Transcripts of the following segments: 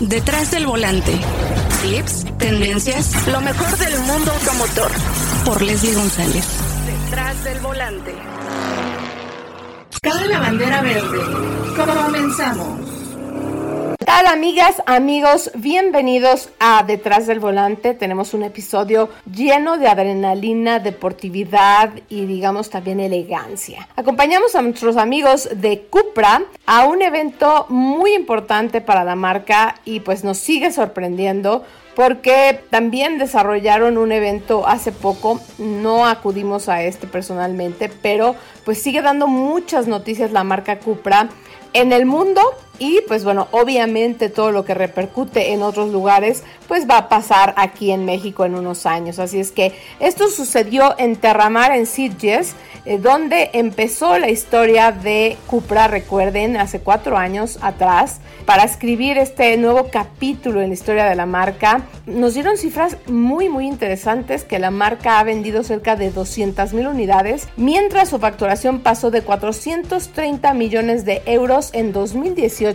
Detrás del volante. Tips, tendencias, lo mejor del mundo automotor. Por Leslie González. Detrás del volante. Cabe la bandera verde. Comenzamos. ¿Qué tal amigas, amigos? Bienvenidos a Detrás del Volante. Tenemos un episodio lleno de adrenalina, deportividad y digamos también elegancia. Acompañamos a nuestros amigos de Cupra a un evento muy importante para la marca y pues nos sigue sorprendiendo porque también desarrollaron un evento hace poco, no acudimos a este personalmente, pero pues sigue dando muchas noticias la marca Cupra en el mundo y pues bueno, obviamente todo lo que repercute en otros lugares pues va a pasar aquí en México en unos años. Así es que esto sucedió en Terramar, en Sitges, eh, donde empezó la historia de Cupra, recuerden, hace cuatro años atrás, para escribir este nuevo capítulo en la historia de la marca. Nos dieron cifras muy muy interesantes que la marca ha vendido cerca de 200 mil unidades, mientras su facturación pasó de 430 millones de euros en 2018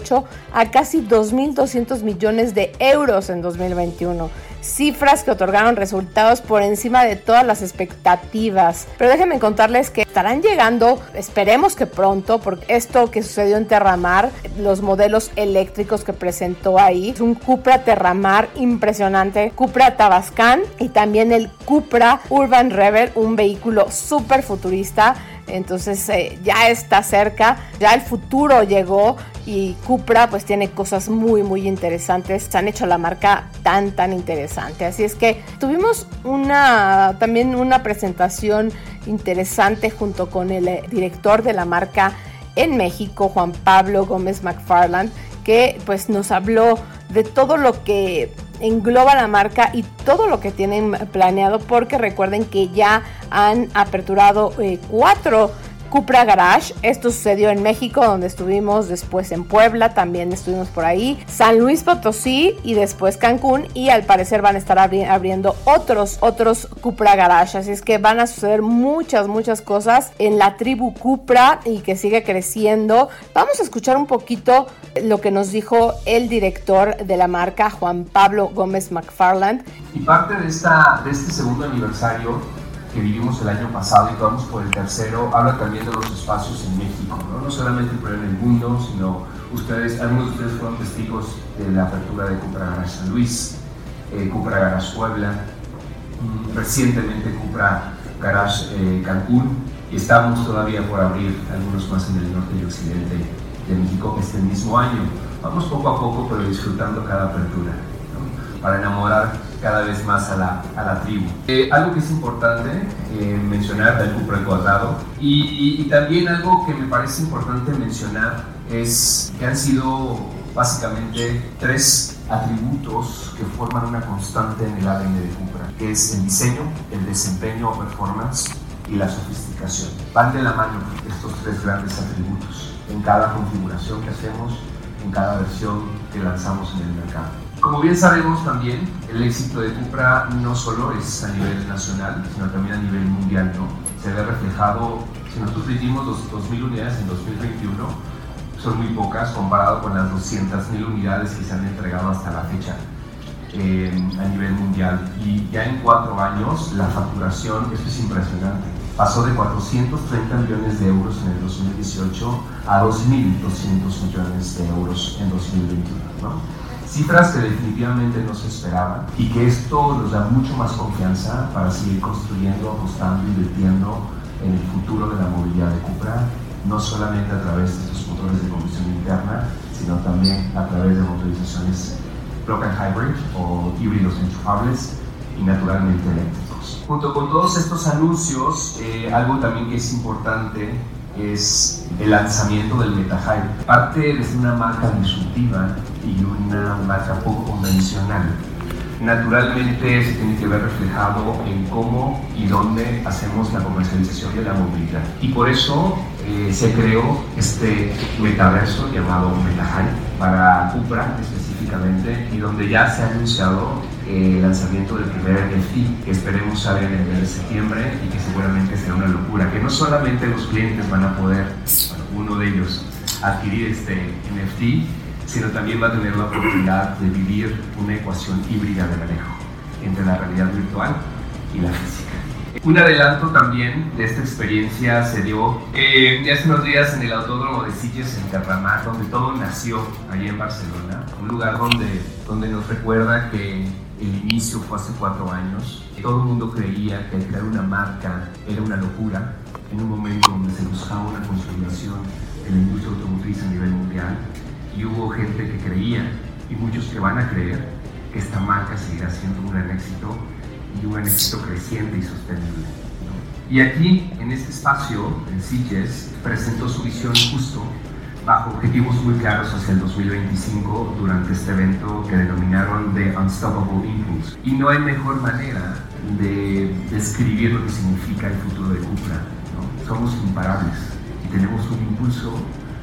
a casi 2.200 millones de euros en 2021. Cifras que otorgaron resultados por encima de todas las expectativas. Pero déjenme contarles que estarán llegando, esperemos que pronto, porque esto que sucedió en Terramar, los modelos eléctricos que presentó ahí, es un Cupra Terramar impresionante, Cupra Tabascan y también el Cupra Urban Rebel, un vehículo súper futurista entonces eh, ya está cerca, ya el futuro llegó y Cupra pues tiene cosas muy muy interesantes. Se han hecho la marca tan tan interesante. Así es que tuvimos una también una presentación interesante junto con el eh, director de la marca en México, Juan Pablo Gómez McFarland, que pues nos habló de todo lo que engloba la marca y todo lo que tienen planeado porque recuerden que ya han aperturado eh, cuatro Cupra Garage. Esto sucedió en México, donde estuvimos después en Puebla, también estuvimos por ahí, San Luis Potosí y después Cancún. Y al parecer van a estar abriendo otros, otros Cupra Garage. Así es que van a suceder muchas, muchas cosas en la tribu Cupra y que sigue creciendo. Vamos a escuchar un poquito lo que nos dijo el director de la marca, Juan Pablo Gómez McFarland. Y parte de, esta, de este segundo aniversario que vivimos el año pasado y que vamos por el tercero, habla también de los espacios en México, no, no solamente el en el mundo, sino ustedes, algunos de ustedes fueron testigos de la apertura de Cupra Garage San Luis, eh, Cupra Garage Puebla, mm, recientemente Cupra Garage eh, Cancún, y estamos todavía por abrir algunos más en el norte y occidente de México este mismo año. Vamos poco a poco, pero disfrutando cada apertura, para enamorar cada vez más a la, a la tribu. Eh, algo que es importante eh, mencionar del Cupra Cuadrado y, y, también algo que me parece importante mencionar es que han sido básicamente tres atributos que forman una constante en el ADN de Cupra, que es el diseño, el desempeño o performance y la sofisticación. Van de la mano estos tres grandes atributos en cada configuración que hacemos, en cada versión que lanzamos en el mercado. Como bien sabemos también, el éxito de Cupra no solo es a nivel nacional, sino también a nivel mundial. ¿no? Se ve reflejado, si nosotros vendimos 2.000 unidades en 2021, son muy pocas comparado con las 200.000 unidades que se han entregado hasta la fecha eh, a nivel mundial. Y ya en cuatro años la facturación, esto es impresionante, pasó de 430 millones de euros en el 2018 a 2.200 millones de euros en 2021. ¿no? Cifras que definitivamente no se esperaban y que esto nos da mucho más confianza para seguir construyendo, apostando, invirtiendo en el futuro de la movilidad de Cupra, no solamente a través de estos motores de combustión interna, sino también a través de motorizaciones plug and hybrid o híbridos enchufables y naturalmente eléctricos. Junto con todos estos anuncios, eh, algo también que es importante es el lanzamiento del MetaHype. Parte de una marca disruptiva y una marca poco convencional. Naturalmente se tiene que ver reflejado en cómo y dónde hacemos la comercialización de la movilidad. Y por eso eh, se creó este metaverso llamado MetaHype para Cupra específicamente y donde ya se ha anunciado el lanzamiento del primer NFT que esperemos salga en el mes de septiembre y que seguramente será una locura, que no solamente los clientes van a poder, uno de ellos, adquirir este NFT, sino también va a tener la oportunidad de vivir una ecuación híbrida de manejo entre la realidad virtual y la física. Un adelanto también de esta experiencia se dio eh, hace unos días en el Autódromo de Sitges en Terramar, donde todo nació allí en Barcelona, un lugar donde, donde nos recuerda que el inicio fue hace cuatro años. Todo el mundo creía que crear una marca era una locura, en un momento donde se buscaba una consolidación en la industria automotriz a nivel mundial, y hubo gente que creía, y muchos que van a creer, que esta marca seguirá siendo un gran éxito y un éxito creciente y sostenible. Y aquí, en este espacio, en Sitges, presentó su visión justo bajo objetivos muy claros hacia el 2025 durante este evento que denominaron The Unstoppable Impulse. Y no hay mejor manera de describir lo que significa el futuro de Cupra. ¿no? Somos imparables y tenemos un impulso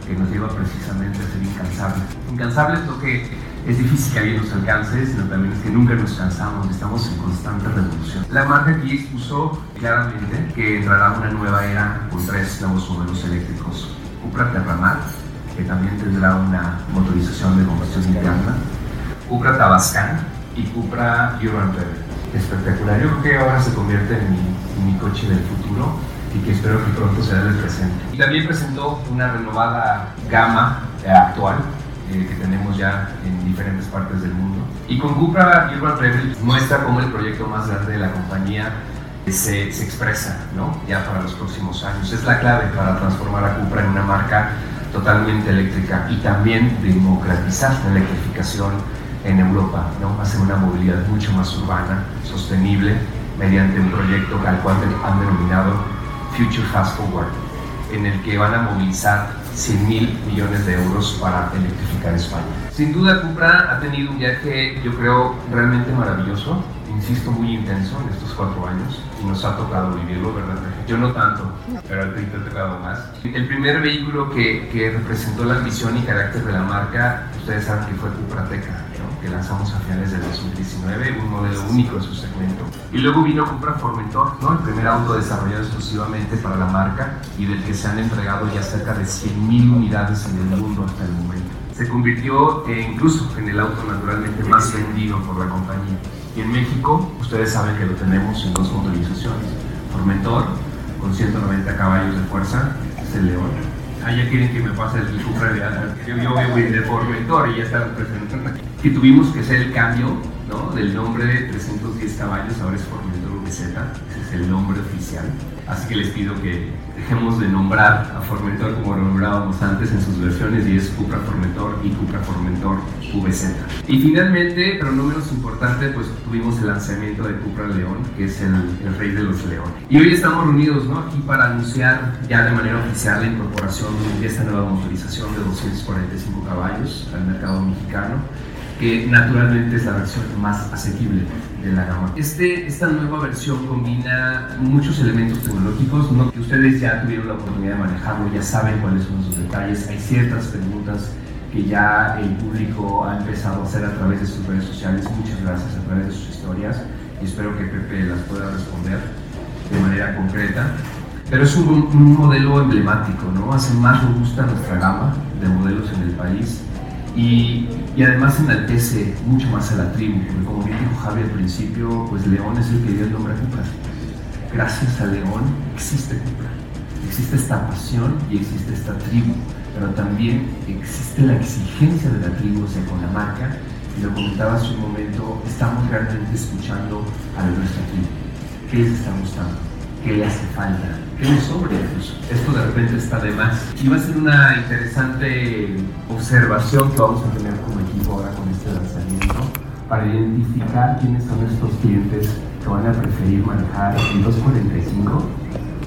que nos lleva precisamente a ser incansables. Incansables lo que es difícil que alguien nos alcance, sino también es que nunca nos cansamos, estamos en constante revolución. La marca aquí expuso claramente que entrará una nueva era con tres nuevos modelos eléctricos. Cupra Terramar, que también tendrá una motorización de combustión interna, Cupra Tabascan y Cupra Urban Espectacular. Yo creo que ahora se convierte en mi, en mi coche del futuro y que espero que pronto sea el presente. Y también presentó una renovada gama actual eh, que tenemos ya en diferentes partes del mundo. Y con Cupra Urban Rebel muestra cómo el proyecto más grande de la compañía se, se, expresa ¿no? ya para los próximos años. Es la clave para transformar a Cupra en una marca totalmente eléctrica y también democratizar la electrificación en Europa, ¿no? hacer una movilidad mucho más urbana, sostenible, mediante un proyecto al cual han denominado Future Fast Forward, en el que van a movilizar 100 mil millones de euros para electrificar España. Sin duda, Cupra ha tenido un viaje, yo creo, realmente maravilloso, insisto, muy intenso en estos cuatro años y nos ha tocado vivirlo, ¿verdad? Yo no tanto, pero al te ha tocado más. El primer vehículo que, que, representó la ambición y carácter de la marca, ustedes saben que fue Cupra Teca, ¿no? que lanzamos a finales del 2019, un modelo único en su segmento. Y luego vino Cupra Formentor, ¿no? el primer auto desarrollado exclusivamente para la marca y del que se han entregado ya cerca de 100.000 unidades en el mundo hasta el momento. Se convirtió eh, incluso en el auto naturalmente más vendido por la compañía. Y en México, ustedes saben que lo tenemos en dos motorizaciones. Formentor, con 190 caballos de fuerza, es el León. Ah, ya quieren que me pase el Cupra de Yo, yo voy de Formentor y ya está presentando. Que tuvimos que hacer el cambio ¿no? del nombre de 310 caballos, ahora es Formentor VZ, ese es el nombre oficial. Así que les pido que dejemos de nombrar a Formentor como lo nombrábamos antes en sus versiones y es Cupra Formentor y Cupra Formentor VZ. Y finalmente, pero no menos importante, pues tuvimos el lanzamiento de Cupra León, que es el, el rey de los leones. Y hoy estamos reunidos ¿no? aquí para anunciar ya de manera oficial la incorporación de esta nueva motorización de 245 caballos al mercado mexicano que naturalmente es la versión más asequible de la gama. Este, esta nueva versión combina muchos elementos tecnológicos ¿no? que ustedes ya tuvieron la oportunidad de manejarlo, ya saben cuáles son sus detalles. Hay ciertas preguntas que ya el público ha empezado a hacer a través de sus redes sociales. Muchas gracias a través de sus historias y espero que Pepe las pueda responder de manera concreta. Pero es un, un modelo emblemático, ¿no? Hace más robusta nuestra gama de modelos en el país y, además enaltece mucho más a la tribu, porque como bien dijo Javi al principio, pues León es el que dio el nombre a Cupra. Gracias a León existe Cupra, existe esta pasión y existe esta tribu, pero también existe la exigencia de la tribu, o sea, con la marca, y lo comentaba hace un momento, estamos realmente escuchando a nuestra tribu. ¿Qué les está gustando? ¿Qué le hace falta? ¿Qué le sobra incluso? Esto de repente está de más. Y va a ser una interesante observación que vamos a tener como equipo ahora con este lanzamiento para identificar quiénes son estos clientes que van a preferir manejar el 245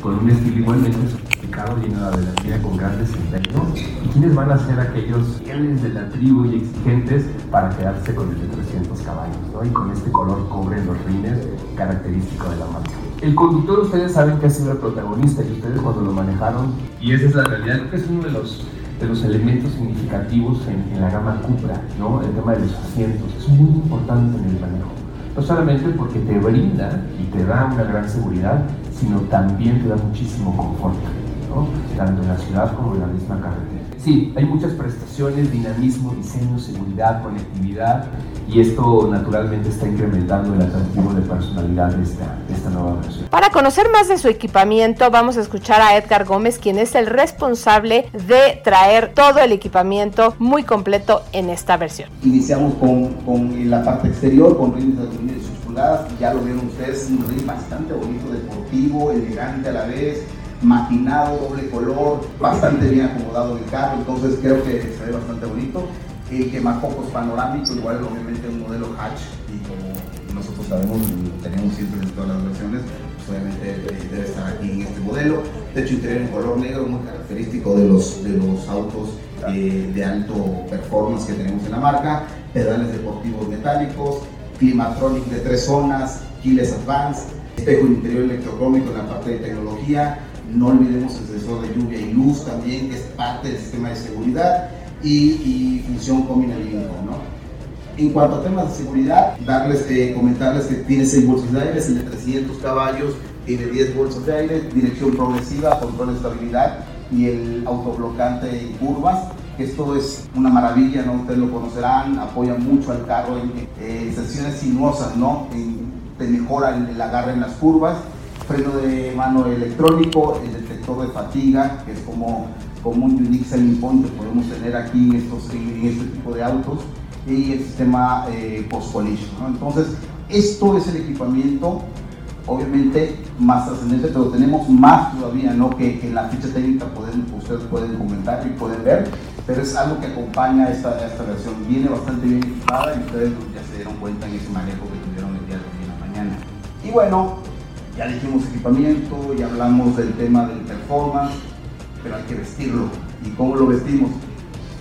con un estilo igualmente sofisticado, lleno de adrenalina con grandes inventos, y quiénes van a ser aquellos fieles de la tribu y exigentes para quedarse con el de 300 caballos, ¿no? y con este color cobre en los rines característico de la marca. El conductor, ustedes saben que ha sido el protagonista y ustedes cuando lo manejaron, y esa es la realidad, creo que es uno de los, de los elementos significativos en, en la gama Cupra, ¿no? el tema de los asientos, es muy importante en el manejo. No solamente porque te brinda y te da una gran seguridad, sino también te da muchísimo confort, ¿no? tanto en la ciudad como en la misma carretera. Sí, hay muchas prestaciones, dinamismo, diseño, seguridad, conectividad y esto naturalmente está incrementando el atractivo de personalidad de esta, de esta nueva versión. Para conocer más de su equipamiento vamos a escuchar a Edgar Gómez, quien es el responsable de traer todo el equipamiento muy completo en esta versión. Iniciamos con, con la parte exterior, con rines de aluminio de sus pulgadas, ya lo vieron ustedes, un rin bastante bonito, deportivo, elegante a la vez, maquinado, doble color, bastante bien acomodado el carro, entonces creo que se ve bastante bonito. El que más pocos panorámico, igual obviamente un modelo hatch y como nosotros sabemos, tenemos siempre en todas las versiones, pues obviamente debe estar aquí en este modelo. De hecho, interior en color negro, muy característico de los, de los autos eh, de alto performance que tenemos en la marca, pedales deportivos metálicos, climatronic de tres zonas, keyless advance, espejo interior electrocrómico en la parte de tecnología, no olvidemos el sensor de lluvia y luz también, que es parte del sistema de seguridad, y, y función Combina ¿no? En cuanto a temas de seguridad, darles, eh, comentarles que tiene 6 bolsas de aire, el de 300 caballos, tiene 10 bolsas de aire, dirección progresiva, control de estabilidad y el autoblocante en curvas. Esto es una maravilla, ¿no? Ustedes lo conocerán, apoya mucho al carro en eh, sinuosas, ¿no? te mejora el, el agarre en las curvas freno de mano electrónico, el detector de fatiga, que es como, como un unique selling point que podemos tener aquí en, estos, en este tipo de autos, y el sistema eh, post-collision. ¿no? Entonces, esto es el equipamiento, obviamente más trascendente, pero tenemos más todavía, ¿no? Que, que en la ficha técnica pueden, ustedes pueden comentar y pueden ver, pero es algo que acompaña esta, esta versión. Viene bastante bien equipada y ustedes ya se dieron cuenta en ese manejo que tuvieron el día de hoy en la mañana. Y bueno, ya dijimos equipamiento, ya hablamos del tema del performance, pero hay que vestirlo. ¿Y cómo lo vestimos?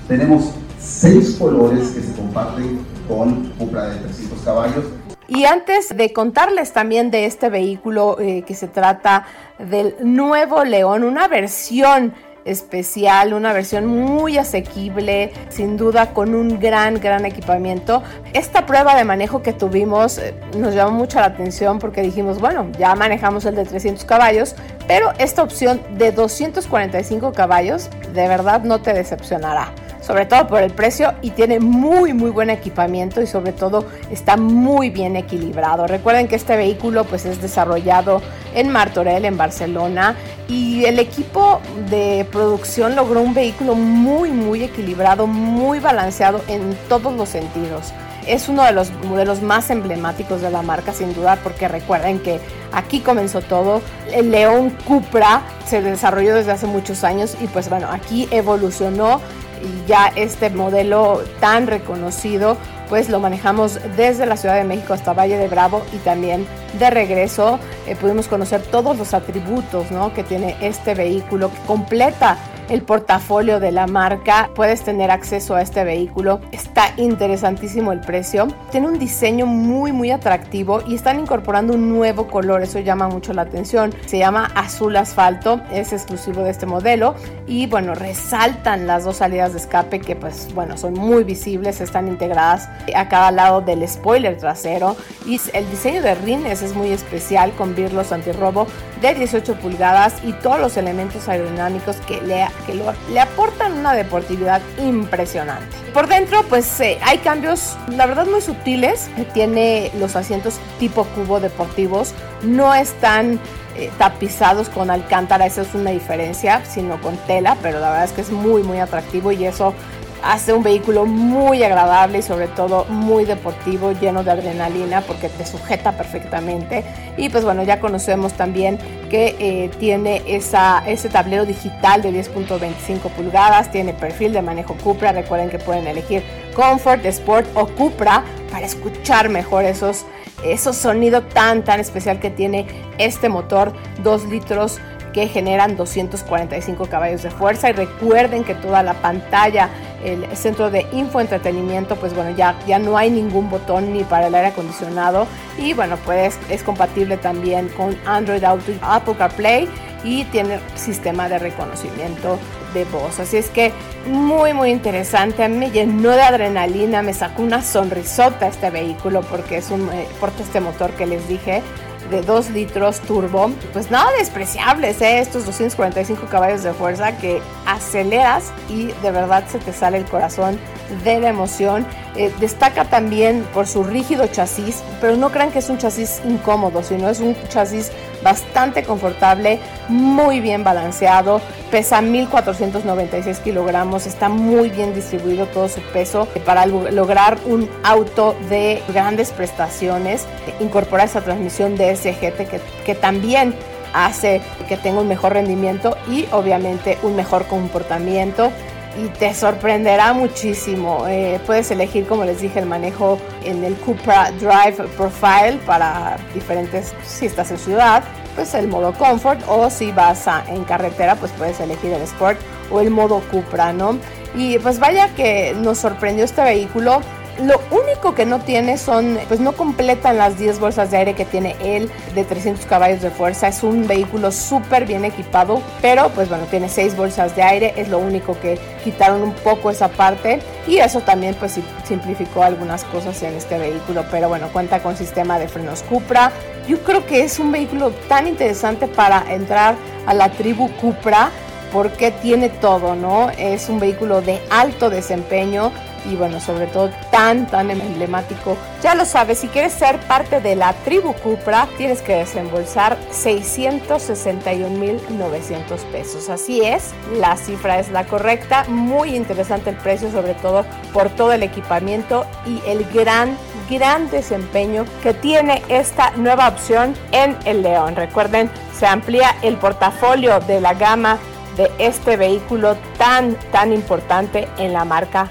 Tenemos seis colores que se comparten con Cupra de 300 caballos. Y antes de contarles también de este vehículo eh, que se trata del nuevo León, una versión especial, una versión muy asequible, sin duda con un gran, gran equipamiento. Esta prueba de manejo que tuvimos eh, nos llamó mucho la atención porque dijimos, bueno, ya manejamos el de 300 caballos, pero esta opción de 245 caballos de verdad no te decepcionará sobre todo por el precio y tiene muy muy buen equipamiento y sobre todo está muy bien equilibrado. Recuerden que este vehículo pues es desarrollado en Martorell en Barcelona y el equipo de producción logró un vehículo muy muy equilibrado, muy balanceado en todos los sentidos. Es uno de los modelos más emblemáticos de la marca, sin duda, porque recuerden que aquí comenzó todo. El León Cupra se desarrolló desde hace muchos años y pues bueno, aquí evolucionó y ya este modelo tan reconocido pues lo manejamos desde la Ciudad de México hasta Valle de Bravo y también de regreso eh, pudimos conocer todos los atributos ¿no? que tiene este vehículo que completa el portafolio de la marca. Puedes tener acceso a este vehículo. Está interesantísimo el precio. Tiene un diseño muy muy atractivo y están incorporando un nuevo color. Eso llama mucho la atención. Se llama azul asfalto. Es exclusivo de este modelo y bueno, resaltan las dos salidas de escape que pues bueno, son muy visibles. Están integradas a cada lado del spoiler trasero y el diseño de rines es muy especial con birlos antirrobo de 18 pulgadas y todos los elementos aerodinámicos que le que le aportan una deportividad impresionante. Por dentro, pues eh, hay cambios, la verdad, muy sutiles. Tiene los asientos tipo cubo deportivos, no están eh, tapizados con alcántara, esa es una diferencia, sino con tela, pero la verdad es que es muy, muy atractivo y eso hace un vehículo muy agradable y sobre todo muy deportivo, lleno de adrenalina porque te sujeta perfectamente. Y pues bueno, ya conocemos también que eh, tiene esa, ese tablero digital de 10.25 pulgadas, tiene perfil de manejo Cupra, recuerden que pueden elegir Comfort, Sport o Cupra para escuchar mejor esos, esos sonidos tan tan especial que tiene este motor. 2 litros que generan 245 caballos de fuerza. Y recuerden que toda la pantalla el centro de infoentretenimiento, pues bueno, ya, ya no hay ningún botón ni para el aire acondicionado y bueno, pues es compatible también con Android Auto y Apple CarPlay y tiene sistema de reconocimiento de voz. Así es que muy muy interesante, a mí me llenó de adrenalina, me sacó una sonrisota este vehículo porque es un eh, porta este motor que les dije de 2 litros turbo, pues nada despreciables, ¿eh? estos 245 caballos de fuerza que aceleras y de verdad se te sale el corazón de la emoción. Eh, destaca también por su rígido chasis, pero no crean que es un chasis incómodo, sino es un chasis bastante confortable, muy bien balanceado, pesa 1496 kilogramos, está muy bien distribuido todo su peso para lograr un auto de grandes prestaciones. Incorpora esa transmisión de SGT que, que también hace que tenga un mejor rendimiento y obviamente un mejor comportamiento y te sorprenderá muchísimo. Eh, puedes elegir, como les dije, el manejo en el Cupra Drive Profile para diferentes, si estás en ciudad, pues el modo Comfort o si vas en carretera, pues puedes elegir el Sport o el modo Cupra, ¿no? Y pues vaya que nos sorprendió este vehículo lo único que no tiene son, pues no completan las 10 bolsas de aire que tiene él de 300 caballos de fuerza. Es un vehículo súper bien equipado, pero pues bueno, tiene 6 bolsas de aire. Es lo único que quitaron un poco esa parte y eso también pues simplificó algunas cosas en este vehículo. Pero bueno, cuenta con sistema de frenos Cupra. Yo creo que es un vehículo tan interesante para entrar a la tribu Cupra porque tiene todo, ¿no? Es un vehículo de alto desempeño y bueno, sobre todo tan, tan emblemático. Ya lo sabes, si quieres ser parte de la tribu Cupra, tienes que desembolsar 661.900 pesos. Así es, la cifra es la correcta. Muy interesante el precio, sobre todo por todo el equipamiento y el gran gran desempeño que tiene esta nueva opción en el León. Recuerden, se amplía el portafolio de la gama de este vehículo tan, tan importante en la marca